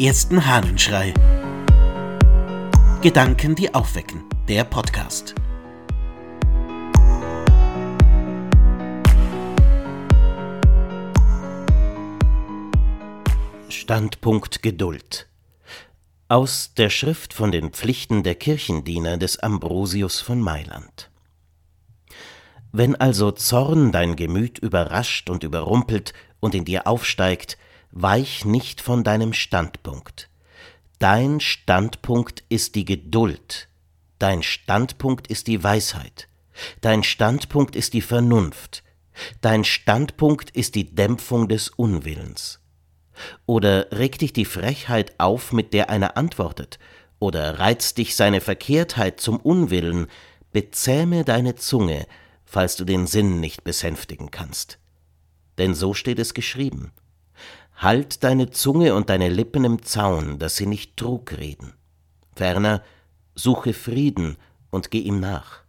ersten Hahnenschrei. Gedanken, die aufwecken. Der Podcast. Standpunkt Geduld. Aus der Schrift von den Pflichten der Kirchendiener des Ambrosius von Mailand. Wenn also Zorn dein Gemüt überrascht und überrumpelt und in dir aufsteigt, weich nicht von deinem Standpunkt. Dein Standpunkt ist die Geduld, dein Standpunkt ist die Weisheit, dein Standpunkt ist die Vernunft, dein Standpunkt ist die Dämpfung des Unwillens. Oder regt dich die Frechheit auf, mit der einer antwortet, oder reizt dich seine Verkehrtheit zum Unwillen, bezähme deine Zunge, falls du den Sinn nicht besänftigen kannst. Denn so steht es geschrieben. Halt deine Zunge und deine Lippen im Zaun, dass sie nicht Trug reden. Ferner, suche Frieden und geh ihm nach.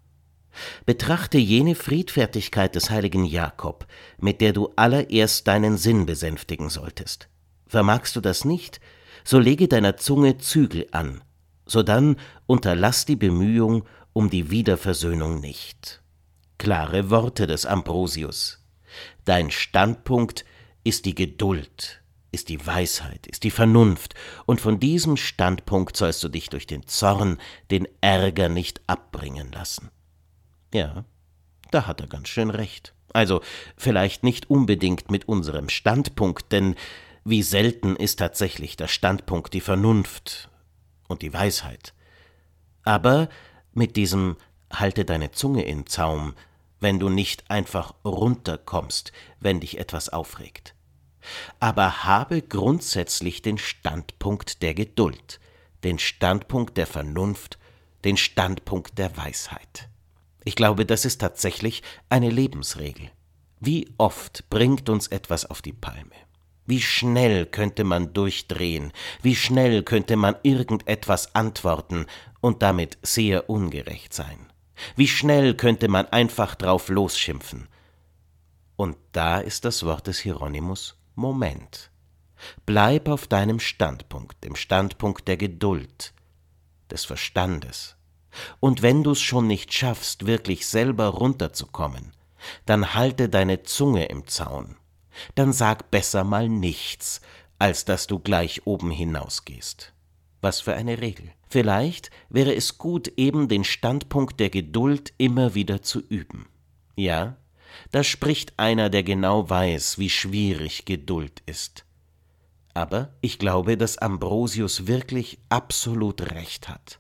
Betrachte jene Friedfertigkeit des heiligen Jakob, mit der du allererst deinen Sinn besänftigen solltest. Vermagst du das nicht, so lege deiner Zunge Zügel an, sodann unterlass die Bemühung um die Wiederversöhnung nicht. Klare Worte des Ambrosius. Dein Standpunkt ist die Geduld, ist die Weisheit, ist die Vernunft, und von diesem Standpunkt sollst du dich durch den Zorn, den Ärger nicht abbringen lassen. Ja, da hat er ganz schön recht. Also vielleicht nicht unbedingt mit unserem Standpunkt, denn wie selten ist tatsächlich der Standpunkt die Vernunft und die Weisheit. Aber mit diesem Halte deine Zunge in Zaum, wenn du nicht einfach runterkommst, wenn dich etwas aufregt aber habe grundsätzlich den Standpunkt der Geduld, den Standpunkt der Vernunft, den Standpunkt der Weisheit. Ich glaube, das ist tatsächlich eine Lebensregel. Wie oft bringt uns etwas auf die Palme? Wie schnell könnte man durchdrehen, wie schnell könnte man irgendetwas antworten und damit sehr ungerecht sein. Wie schnell könnte man einfach drauf losschimpfen. Und da ist das Wort des Hieronymus Moment. Bleib auf deinem Standpunkt, dem Standpunkt der Geduld, des Verstandes. Und wenn du's schon nicht schaffst, wirklich selber runterzukommen, dann halte deine Zunge im Zaun. Dann sag besser mal nichts, als dass du gleich oben hinausgehst. Was für eine Regel. Vielleicht wäre es gut, eben den Standpunkt der Geduld immer wieder zu üben. Ja, da spricht einer, der genau weiß, wie schwierig Geduld ist. Aber ich glaube, dass Ambrosius wirklich absolut recht hat.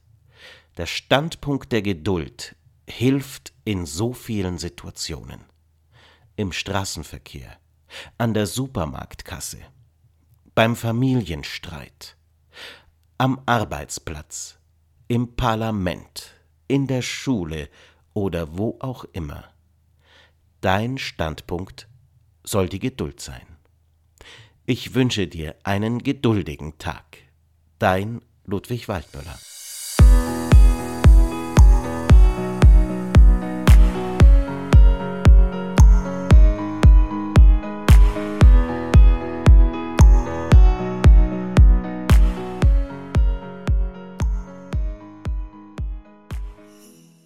Der Standpunkt der Geduld hilft in so vielen Situationen. Im Straßenverkehr, an der Supermarktkasse, beim Familienstreit, am Arbeitsplatz, im Parlament, in der Schule oder wo auch immer. Dein Standpunkt soll die Geduld sein. Ich wünsche dir einen geduldigen Tag. Dein Ludwig Waldmüller.